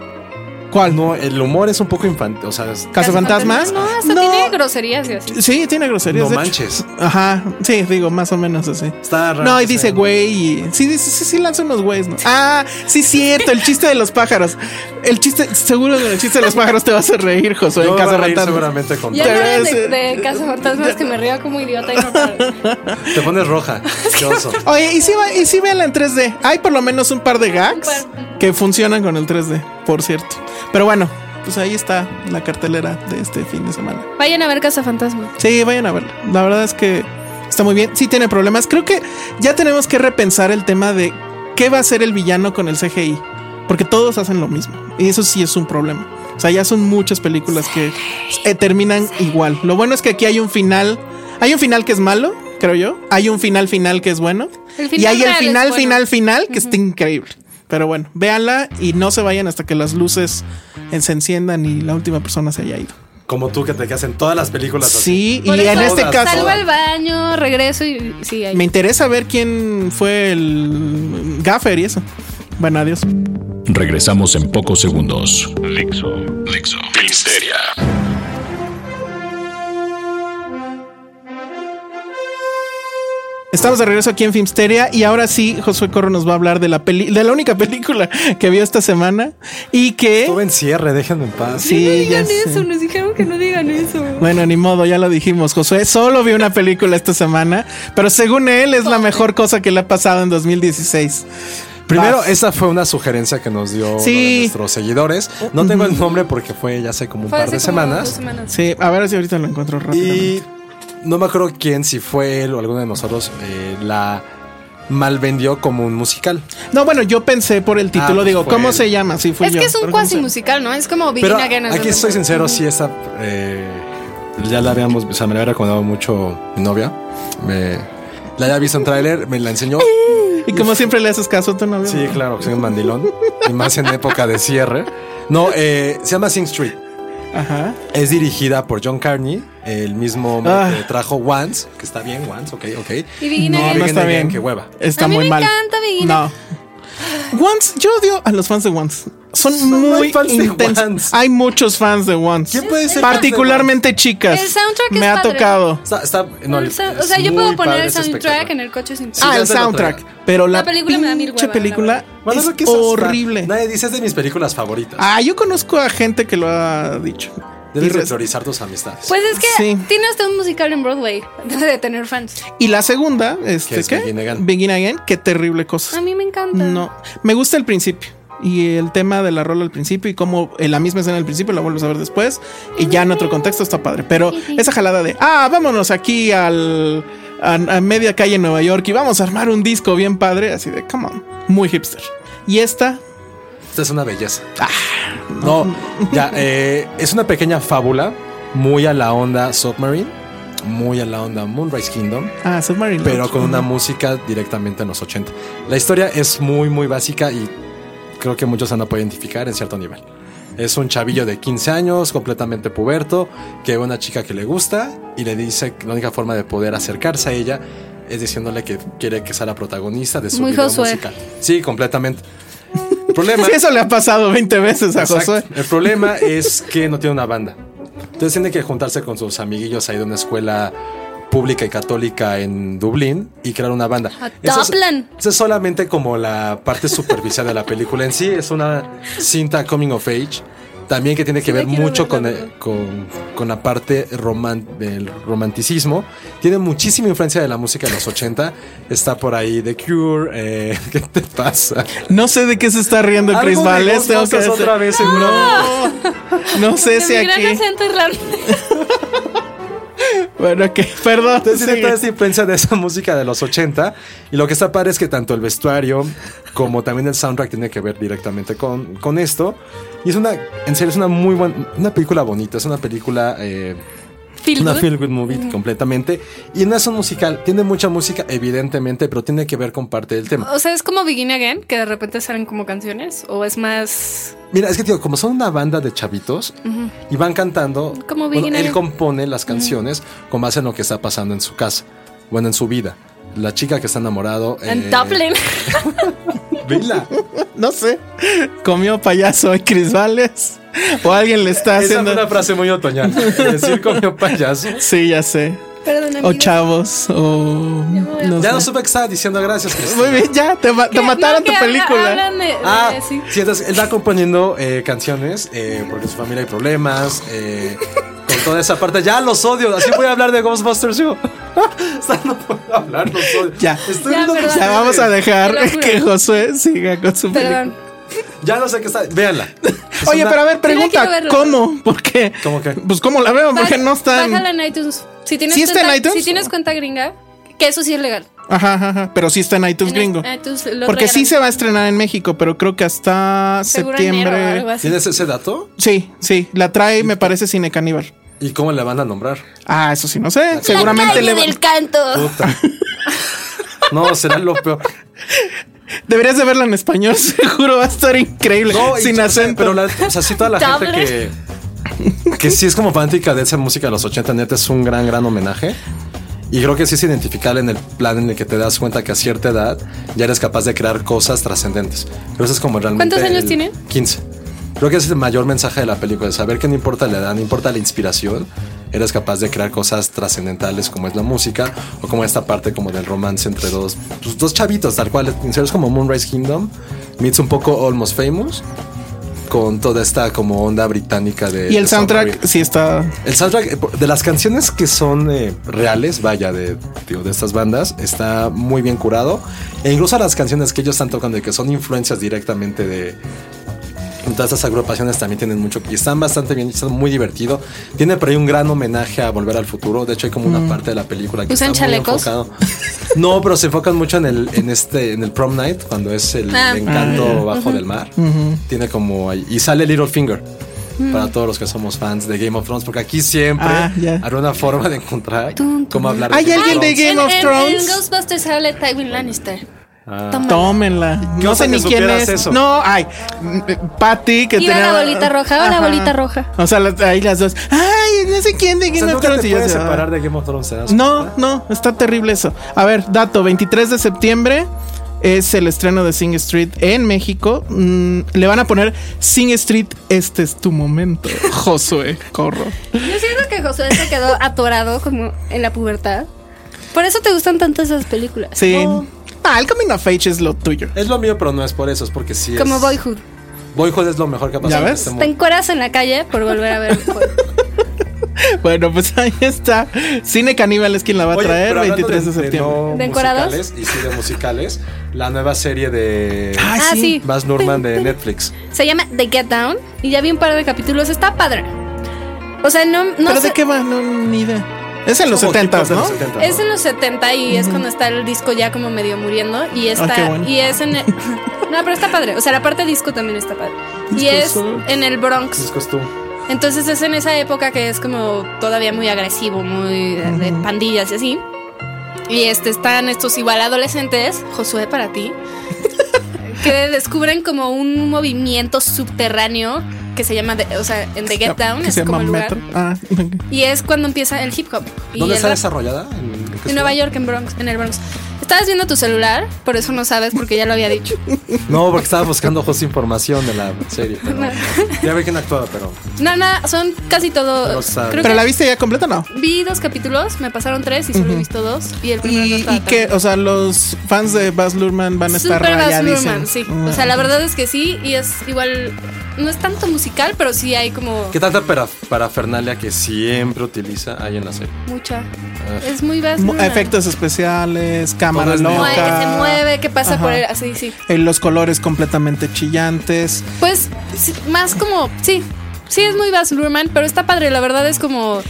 ¿Cuál? no, el humor es un poco infantil. O sea, es- ¿Cazafantasmas? No, hasta No. tiene groserías y así. Sí, tiene groserías. no de hecho. manches. Ajá, sí, digo, más o menos así. Está raro. No, y dice güey y... Sí, dice, sí, sí, lanza unos güeyes, ¿no? Ah, sí, cierto, el chiste de los pájaros. El chiste, seguro que el chiste de los pájaros te vas a reír, Josué, Yo en casa voy a reír fantasma. seguramente con Ya Te no ves, de, eh. de Casa Fantasmas que me ría como idiota y no. Te pones roja. Qué oso. Oye, y sí, va- y sí véanla en 3D. Hay por lo menos un par de gags par. que funcionan con el 3D, por cierto. Pero bueno, pues ahí está la cartelera de este fin de semana. Vayan a ver Casa Fantasma. Sí, vayan a verla. La verdad es que está muy bien. Sí tiene problemas. Creo que ya tenemos que repensar el tema de qué va a hacer el villano con el CGI. Porque todos hacen lo mismo. Y eso sí es un problema. O sea, ya son muchas películas que eh, terminan igual. Lo bueno es que aquí hay un final. Hay un final que es malo, creo yo. Hay un final final que es bueno. Y hay el final, bueno. final, final que está increíble. Pero bueno, véanla y no se vayan hasta que las luces se enciendan y la última persona se haya ido. Como tú que te quedas en todas las películas así. Sí, Por y eso en este todas, caso... Salgo al baño, regreso y sí, ahí. Me interesa ver quién fue el gaffer y eso. Bueno, adiós. Regresamos en pocos segundos. Dixo. Dixo. Filmsteria. Estamos de regreso aquí en Filmsteria y ahora sí, Josué Corro nos va a hablar de la peli de la única película que vio esta semana y que Estuve en cierre, déjenme en paz. sí, no digan sé. eso, nos dijeron que no digan eso. Bueno, ni modo, ya lo dijimos. Josué solo vio una película esta semana, pero según él es la mejor cosa que le ha pasado en 2016. Primero, Vas. esa fue una sugerencia que nos dio Sí. uno de nuestros seguidores. No tengo el nombre porque fue ya hace como un Fue par de semanas. dos semanas. Sí, a ver si ahorita lo encuentro rápidamente. Y no me acuerdo quién, si fue él o alguno de nosotros, eh, la mal vendió como un musical. No, bueno, yo pensé por el título, pues digo, fue ¿cómo él. se llama? Sí, fui Es yo. que es un pero ¿cómo cuasi musical, ¿no? Es como Begin Pero Again. aquí estoy sincero, sí, esa eh, ya la habíamos, o sea, me la había recomendado mucho mi novia. Me, la había visto en tráiler, me la enseñó. Y como siempre le haces caso a tu novio. Sí, claro, soy un mandilón. y más en época de cierre. No, eh, se llama Sing Street. Ajá. Es dirigida por John Carney, el mismo Ah. que trajo Once, que está bien, Once, ok, ok. Y Begin No, Again. no está Again, bien. qué hueva. Está A mí muy me mal. encanta Begin No. Once, yo odio a los fans de Once. Son no muy fans de intensos. Once. Hay muchos fans de Once. ¿Quién puede ser Particularmente chicas. El soundtrack Me es ha padre. tocado. Está, está, no, El sound- o sea, yo puedo poner el soundtrack en el coche sin Sí, ah, el soundtrack. Pero la, La película me da mil hueva, la película Bueno, es horrible. Nadie dice es de mis películas favoritas. Ah, yo conozco a gente que lo ha dicho. Debes priorizar tus amistades. Pues es que Sí. tiene hasta un musical en Broadway. Debe de tener fans. Y la segunda, este, es ¿qué? Begin Again. Begin Again, qué terrible cosa. A mí me encanta. No, me gusta el principio. Y el tema de la rola al principio y cómo en la misma escena al principio la vuelves a ver después y ya en otro contexto está padre. Pero esa jalada de, ah, vámonos aquí al, a, a media calle en Nueva York y vamos a armar un disco bien padre, así de, come on, muy hipster. Y esta, Esta es una belleza. Ah, no, ya, eh, es una pequeña fábula muy a la onda Submarine, muy a la onda Moonrise Kingdom, ah, Submarine. pero Lodge. con una música directamente en los 80. La historia es muy, muy básica y creo que muchos a poder identificar en cierto nivel. Es un chavillo de 15 años, completamente puberto, que ve una chica que le gusta y le dice que la única forma de poder acercarse a ella es diciéndole que quiere que sea la protagonista de su Muy video Josué. musical. Sí, completamente. El problema, Sí, eso le ha pasado 20 veces a Exacto. Josué. El problema es que no tiene una banda. Entonces tiene que juntarse con sus amiguillos ahí de una escuela pública y católica en Dublín y crear una banda. A Eso es, eso es solamente como la parte superficial de la película. En sí es una cinta coming of age. También que tiene que Sí, ver mucho ver, con, la el- verdad. con, con la parte roman- del romanticismo. Tiene muchísima influencia de la música de los 80. Está por ahí The Cure. eh, ¿Qué te pasa? No sé de qué se está riendo Chris Valles. Tengo que otra vez, seguro. No sé si aquí. Bueno, que perdón. Entonces sigue. toda esta influencia de esa música de los 80 y lo que está padre es que tanto el vestuario como también el soundtrack tiene que ver directamente con, con esto y es una en serio es una muy buena una película bonita es una película eh, Feel una good. feel good movie completamente y no es un musical tiene mucha música evidentemente pero tiene que ver con parte del tema O sea, es como Begin Again, que de repente salen como canciones, o es más. mira es que tío como son una banda de chavitos y van cantando Como bueno, Begin él compone las canciones con base en lo que está pasando en su casa bueno en su vida la chica que está enamorado En eh, Dublin. Vela. No sé. Comió payaso hoy Chris Valles. O alguien le está Esa haciendo. una frase muy otoñal. Decir comió payaso. Sí, ya sé. Perdón, O chavos. O. No Ya sé. no supe que estaba diciendo gracias, Cristina. Muy bien, ya. Te, ma- te ¿Qué? mataron No, tu película. hablan de- de- Ah, sí. sí, entonces él va componiendo eh, canciones eh, porque en su familia hay problemas. eh, toda esa parte. Ya los odio. Así voy a hablar de Ghostbusters yo. O sea, no puedo hablar, los odio. Ya. Estoy Ya, perdón. Ya vamos a dejar que Josué siga con su película. Perdón. Ya no sé qué está. Véanla. Es Oye, una- pero a ver, pregunta. ¿cómo? ¿Por qué? ¿Cómo qué? Pues cómo la veo, porque no están. Bájala en iTunes. Si tienes ¿Sí está en cuenta, iTunes? Si tienes cuenta gringa, que eso sí es legal. Ajá, ajá, ajá, pero sí está en iTunes En gringo. iTunes Porque sí se va a estrenar en México, pero creo que hasta Seguro septiembre. ¿Tienes ese dato? Sí, sí, la trae, me parece, Cine Caníbal. ¿Y cómo le van a nombrar? Ah, eso sí, no sé. Seguramente La le del canto. Puta. No, será lo peor. Deberías de verla en español, seguro va a estar increíble. No, y- sin o sea, acento. Pero la, o sea, sí, toda la gente que, que sí es como fanática de esa música de los 80, neta, es un gran, gran homenaje. Y creo que sí es identificable en el plan en el que te das cuenta que a cierta edad ya eres capaz de crear cosas trascendentes. Pero eso es como realmente. ¿Cuántos años tiene? 15. Creo que ese es el mayor mensaje de la película, de saber que no importa la edad, no importa la inspiración, eres capaz de crear cosas trascendentales como es la música o como esta parte como del romance entre dos, pues, dos chavitos, tal cual. En serio es como Moonrise Kingdom, meets un poco Almost Famous con toda esta como onda británica de... y el de soundtrack sí está. El soundtrack eh, de las canciones que son eh, reales, vaya, de, digo, de estas bandas, está muy bien curado. E incluso las canciones que ellos están tocando y que son influencias directamente de... Todas estas agrupaciones también tienen mucho y están bastante bien, están muy divertido. Tiene por ahí un gran homenaje a Volver al Futuro. De hecho, hay como una parte de la película que ¿Usan está muy chalecos? enfocado. No, pero se enfocan mucho en el, en este, en el prom night, cuando es el Ah. encanto bajo del mar. Tiene como ahí, y sale Littlefinger. Para todos los que somos fans de Game of Thrones, porque aquí siempre Ah, habrá una forma de encontrar cómo hablar de ¿Hay Game of alguien de. Game of en, Thrones? En Ghostbusters habla Tywin Lannister. Ah. Tómenla. ¿Qué No sé ni quién es. eso? No, ay. Patty que Iba tenía. la bolita roja, Ajá. bolita roja. O sea, las- ahí las dos. Ay, no sé quién de O sea, Game of nunca Thrones. te y yo puedes así, separar de Game of Thrones, ¿te das No, cuenta? no, está terrible eso. A ver, dato, 23 de septiembre es el estreno de Sing Street en México. Mm, le van a poner Sing Street, este es tu momento. Josué, corro. Yo siento que Josué se quedó atorado como en la pubertad. Por eso te gustan tanto esas películas. Sí. Ah, el Coming of Age es lo tuyo. Es lo mío, pero no es por eso, es porque sí Como es... Boyhood. Boyhood es lo mejor que ha pasado. ¿Ya en ves? este Te mundo. encueras en la calle por volver a ver. Boyhood. Bueno, pues ahí está. Cine Caníbal es quien la va a Oye, traer, pero hablando 23 de, septiembre. no ¿De musicales y sí de musicales, la nueva serie de Ah, Ah, sí. Baz Luhrmann de Netflix. Se llama The Get Down y ya vi un par de capítulos. Está padre. O sea, no, no ¿Pero sé- de qué va? No, ni idea. Es en los Como 70, tipos de ¿no? los 70, Es en los 70 y es cuando está el disco ya como medio muriendo y está Ah, qué bueno. y es en el- No, pero está padre. O sea, la parte disco también está padre. Y Disco es en el Bronx. Discos tú. Entonces es en esa época que es como todavía muy agresivo, muy de, de pandillas y así. Y este están estos igual adolescentes, Josué para ti, que descubren como un movimiento subterráneo que se llama, The- o sea, en The Get Down Que es se como llama el lugar. Metro. Ah. Y es cuando empieza el hip hop. Y ¿Dónde está rap. desarrollada? En- En Nueva York, en Bronx, en el Bronx. Estabas viendo tu celular, por eso no sabes, porque ya lo había dicho. No, porque estaba buscando justo información de la serie. Pero ya ve quién actuaba, pero. No, no, son casi todo. Pero sabe. creo ¿Pero que la viste ya completa no? Vi dos capítulos, me pasaron tres y solo he visto dos. Y el primero no Y, estaba y bueno. o sea, los fans de Baz Luhrmann van a estar Baz. Luhrmann, sí. Mm. O sea, la verdad es que sí, y es igual. No es tanto musical, pero sí hay como ¿Qué tanta para, parafernalia que siempre utiliza hay en la serie? mucha. Es muy Baz. Efectos especiales, cámara loca. que se mueve, que pasa Ajá. por él, así, sí. eh, los colores completamente chillantes. Pues sí, más como, sí, sí es muy Baz Luhrmann, pero está padre, la verdad es como...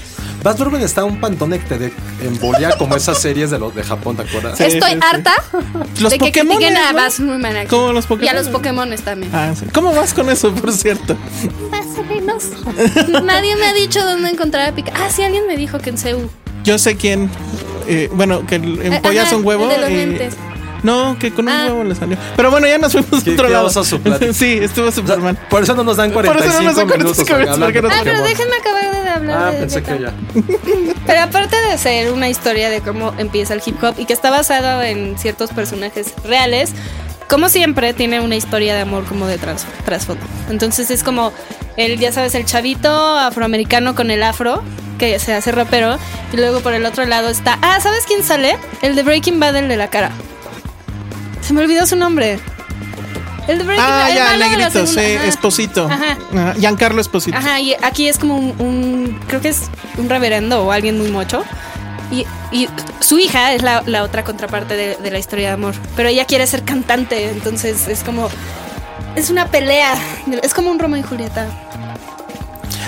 Baz Luhrmann está un pantone que te de- embolia como esas series de los de Japón, ¿te acuerdas? Sí, Estoy sí, sí. harta Los de que critiquen a ¿no? Baz Luhrmann aquí. Como los Y a los Pokémones también. Ah, sí. ¿Cómo vas con eso, por cierto? Más o menos. Nadie me ha dicho dónde encontrar a Pika. Ah, sí, alguien me dijo que en Seúl. Yo sé quién. Eh, bueno, que Eh, empollas ajá, un huevo. el de los y- lentes. No, que con un Ah. huevo le salió. Pero bueno, ya nos fuimos a otro lado. su sí, estuvo O sea, Superman. por eso no nos dan Por eso no 45 nos dan minutos 45 minutos, de no- Ah, pero Pokémon. déjenme acabar de hablar Ah, de pensé Beta. que ya. Pero aparte de ser una historia de cómo empieza el hip hop y que está basado en ciertos personajes reales, como siempre tiene una historia de amor como de tras- trasfondo. Entonces es como el, ya sabes, el chavito afroamericano con el afro que se hace rapero y luego por el otro lado está, ah, ¿sabes quién sale? El de Breaking Bad, el de la cara. Se me olvidó su nombre. El de Breaking Ah, Bad, el ya, la negrito, sí, segunda- ajá. Esposito. Ajá. Ajá, Giancarlo Esposito. Ajá, y aquí es como un, un- creo que es un reverendo o alguien muy mocho. Y, y su hija es la, otra contraparte de, de la historia de amor. Pero ella quiere ser cantante, entonces es como... Es una pelea. Es como un Romeo y Julieta.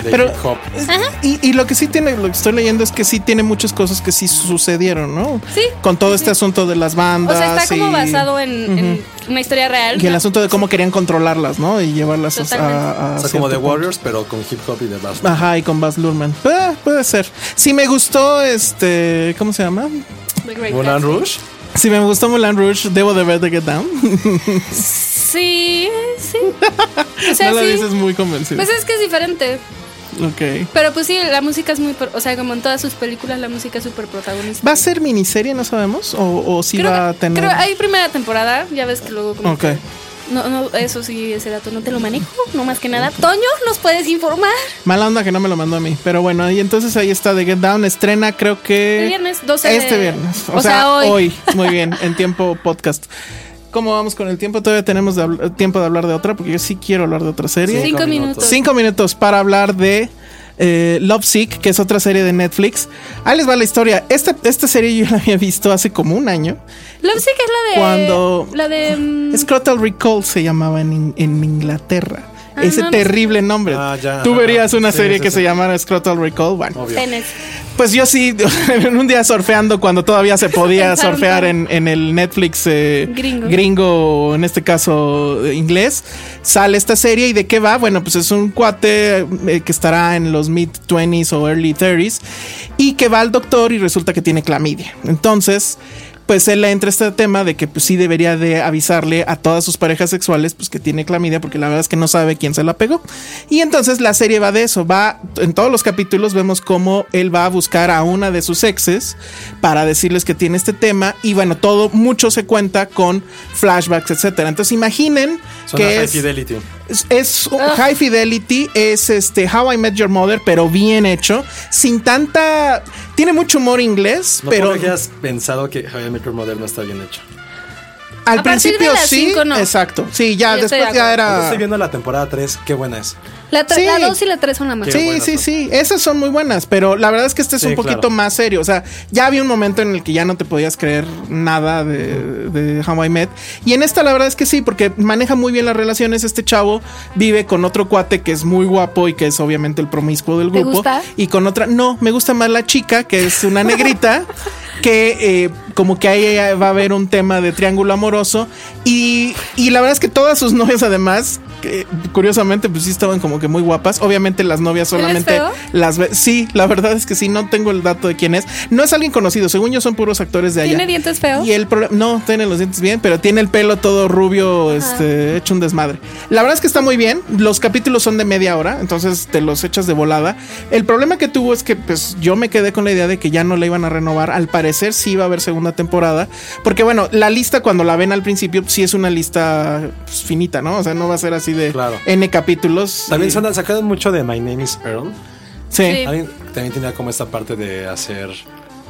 De Pero- hip hop. Y, y lo que sí tiene, lo que estoy leyendo es que sí tiene muchas cosas que sí sucedieron, ¿no? Sí, Con todo sí, este sí. asunto de las O bandas. sea, está como basado en, en una historia real. Y el asunto de cómo querían controlarlas, ¿no? Y llevarlas a, Totalmente. a- a O sea, como punto. Warriors, pero con hip hop y de Baz. Ajá, y con Baz Luhrmann. Eh, puede ser. Sí me gustó este, ¿cómo se llama? The Moulin Gatsby. Rouge. Sí me gustó Moulin Rouge, debo de ver The Get Down. Sí, sí. O sea, no la sí. dices muy convencido. Pues es que es diferente. Ok. Pero pues sí, la música es muy... O sea, como en todas sus películas, la música es súper protagonista. ¿Va a ser miniserie, no sabemos? ¿O, o sí va a tener...? creo hay primera temporada, ya ves que luego como Ok. que- no, no, eso sí, ese dato no te lo manejo, no más que nada. Toño, ¿nos puedes informar? Mala onda que no me lo mandó a mí. Pero bueno, y entonces ahí está The Get Down. Estrena creo que... El viernes 12 de- Este viernes. O, o sea, sea, hoy. hoy. Muy bien, en tiempo podcast. ¿Cómo vamos con el tiempo? Todavía tenemos de tiempo de hablar de otra, porque yo sí quiero hablar de otra serie. Cinco, Cinco minutos. minutos. Cinco minutos para hablar de eh, Love Sick, que es otra serie de Netflix. Ahí les va la historia. Esta, esta serie yo la había visto hace como un año. Love Sick es la de... Cuando- La de... mm, Scrotal Recall se llamaba en, In- en Inglaterra. Ah, Ese no, no terrible nombre. Ah, ya, Tú verías una Sí, serie sí, que sí. se llamara Scrotal Recall. Bueno, pues yo sí, en un día surfeando cuando todavía se podía surfear en, en el Netflix eh, Gringo. gringo, en este caso eh, inglés, sale esta serie y de qué va. Bueno, pues es un cuate eh, que estará en los mid 20s o early 30s y que va al doctor y resulta que tiene clamidia. Entonces, pues él le entra este tema de que pues sí debería de avisarle a todas sus parejas sexuales pues que tiene clamidia porque la verdad es que no sabe quién se la pegó. Y entonces la serie va de eso, va en todos los capítulos vemos cómo él va a buscar a una de sus exes para decirles que tiene este tema y bueno, todo mucho se cuenta con flashbacks, etcétera. Entonces imaginen que es fidelity. Es, es un High Fidelity, es este How I Met Your Mother, pero bien hecho, sin tanta. Tiene mucho humor inglés, No pero pero que hayas pensado que Javier Metro Moderno está bien hecho. Al A partir de principio las sí. cinco, no. Exacto. Sí, ya Yo después de ya era. Estoy viendo la temporada 3, qué buena es. La Sí. 2 y la 3 son la más. Qué Sí, sí, son. sí, esas son muy buenas, pero la verdad es que este es Sí, un poquito claro. más serio. O sea, ya había un momento en el que ya no te podías creer nada de, de How I Met. Y en esta la verdad es que sí, porque maneja muy bien las relaciones. Este chavo vive con otro cuate que es muy guapo y que es obviamente el promiscuo del ¿Te grupo. gusta? Y con otra, no, me gusta más la chica, que es una negrita. que eh, como que ahí va a haber un tema de triángulo amoroso. Y, y la verdad es que todas sus novias, además, que, curiosamente, pues sí estaban como que muy guapas. Obviamente, las novias solamente las ve. Sí, la verdad es que sí, no tengo el dato de quién es. No es alguien conocido, según yo, son puros actores de allá. ¿Tiene dientes feos? Y el no, tiene los dientes bien, pero tiene el pelo todo rubio, este, hecho un desmadre. La verdad es que está muy bien. Los capítulos son de media hora, entonces te los echas de volada. El problema que tuvo es que, pues, yo me quedé con la idea de que ya no la iban a renovar. Al parecer sí iba a haber segunda temporada, porque bueno, la lista cuando la ven al principio sí es una lista pues, finita, ¿no? O sea, no va a ser así de Claro. n capítulos. También Y- son, sacaron mucho de My Name is Earl. sí. Sí. También, también tenía como esta parte de hacer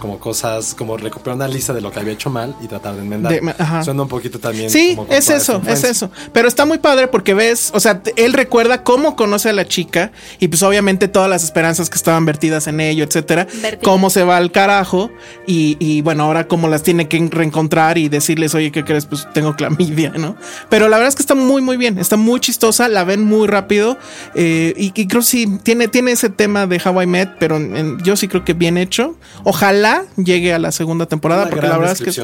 como cosas, como recuperar una lista de lo que había hecho mal y tratar de enmendar. De-. Suena un poquito también. Sí, como es eso, es eso. Pero está muy padre porque ves, o sea, él recuerda cómo conoce a la chica y pues obviamente todas las esperanzas que estaban vertidas en ello, etcétera. Cómo se va al carajo y, y, bueno, ahora cómo las tiene que reencontrar y decirles, oye, ¿qué crees? Pues tengo clamidia, ¿no? Pero la verdad es que está muy, muy bien, está muy chistosa, la ven muy rápido eh, y, y creo que sí, tiene, tiene ese tema de How I Met, pero en- yo sí creo que bien hecho. Ojalá llegue a la segunda temporada Una porque la verdad es que es,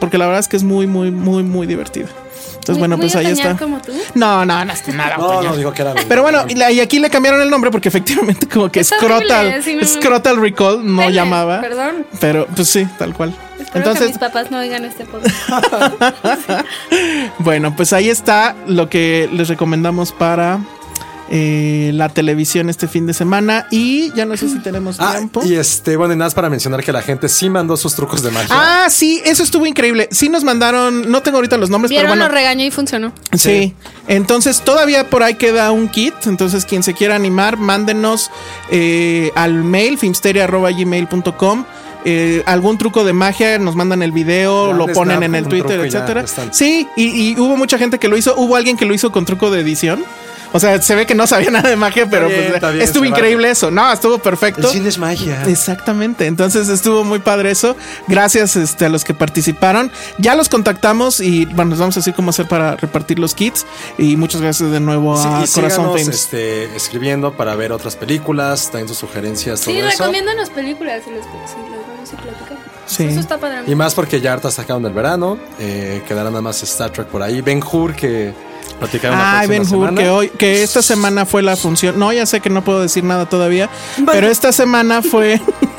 porque la verdad es que es muy, muy, muy, muy divertida. Entonces, Muy- bueno, muy pues ahí está. como tú. No, no, no está nada. No, otoñal. no, que era. Pero bueno, y, la- y aquí le cambiaron el nombre porque efectivamente como que Scrotal, sí. Scrotal Recall no Pene, llamaba. Perdón. Pero pues sí, tal cual. Espero que Entonces, mis papás no oigan este podcast. bueno, pues ahí está lo que les recomendamos para eh, la televisión este fin de semana. Y ya no sé si tenemos Ah, tiempo. y este, bueno, y nada más para mencionar que la gente sí mandó sus trucos de magia. Ah, sí, eso estuvo increíble. Sí nos mandaron, no tengo ahorita los nombres, pero Vieron, bueno. lo regañó y funcionó. Sí. Entonces todavía por ahí queda un kit. Entonces quien se quiera animar, mándenos eh, al mail filmsteria.gmail.com. Eh, algún truco de magia, nos mandan el video, Ya, lo ponen en el Twitter, etcétera. Sí, y, y hubo mucha gente que lo hizo. Hubo alguien que lo hizo con truco de edición. O sea, se ve que no sabía nada de magia, pero bien, pues, bien, estuvo vale. increíble eso. No, estuvo perfecto. es magia. Exactamente, entonces estuvo muy padre eso. Gracias este, a los que participaron. Ya los contactamos y bueno, les vamos a decir cómo hacer para repartir los kits. Y muchas gracias de nuevo Sí, a y Corazón Films. este, escribiendo para ver otras películas, también sus sugerencias, Sí, recomiéndanos películas si les, si vamos a platicar. Sí. Eso está padre. Y más porque ya hartas sacaron del verano, eh, quedará nada más Star Trek por ahí. Ben Hur que platicaron la Ay, Ben Hur, que hoy, que esta semana fue la función. No, ya sé que no puedo decir nada todavía, pero esta semana fue.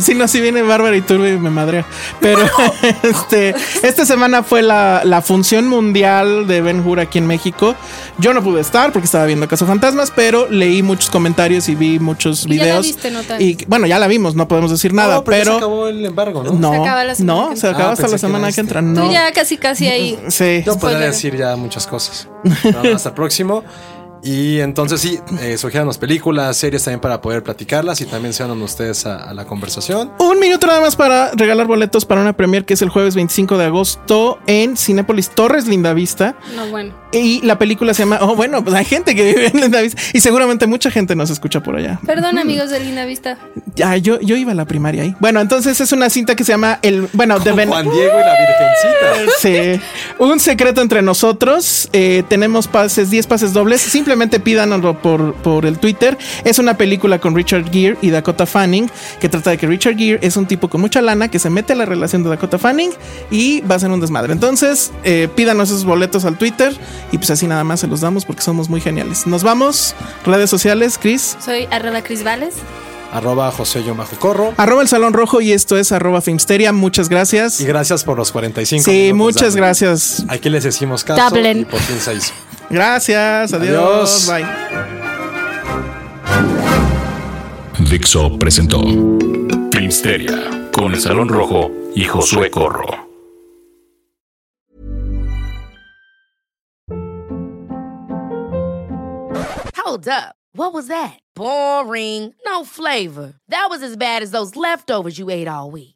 si no, si viene Bárbara y Turbi me madrea. Pero este, esta semana fue la, la función mundial de Ben Hur aquí en México. Yo no pude estar porque estaba viendo Caso Fantasmas, pero leí muchos comentarios y vi muchos Y ya la videos. viste, y bueno, ya la vimos, no podemos decir nada, No, pero, ya se pero. acabó el embargo, ¿no? No, Se acaba la semana no, que se entra. acaba Ah, hasta la que semana que entra. No. Tú ya casi, casi ahí. Sí. Yo podría decir ya muchas cosas. Pero hasta el próximo. Y entonces sí, eh, sugierannos películas, series también para poder platicarlas y también se unan ustedes a, a la conversación. Un minuto nada más para regalar boletos para una premier que es el jueves 25 de agosto en Cinépolis Torres Lindavista. No, bueno. Y la película se llama. Oh, bueno, pues hay gente que vive en Lindavista. Y seguramente mucha gente nos escucha por allá. Perdón, amigos de Linda Vista. Ya, yo, yo iba a la primaria ahí. Bueno, entonces es una cinta que se llama El. Bueno, de Ben- Juan Diego y la Virgencita. Sí. Un secreto entre nosotros. Eh, tenemos pases, 10 pases dobles. Simplemente pídanoslo por, por el Twitter. Es una película con Richard Gere y Dakota Fanning que trata de que Richard Gere es un tipo con mucha lana que se mete a la relación de Dakota Fanning y va a ser un desmadre. Entonces, eh, pídanos esos boletos al Twitter y pues así nada más se los damos porque somos muy geniales. Nos vamos. Redes sociales, Chris. Soy arroba Cris Vales. Arroba José Yo Majo Corro. Arroba el Salón Rojo y esto es arroba Filmsteria. Muchas gracias. Y gracias por los 45 Sí, minutos, muchas gracias. Aquí les decimos caso Dublin. y por fin se hizo. Gracias. Adiós. Adiós. Bye. Dixo presentó Filmsteria con el Salón Rojo y Josué Corro. Hold up. What was that? Boring. No flavor. That was as bad as those leftovers you ate all week.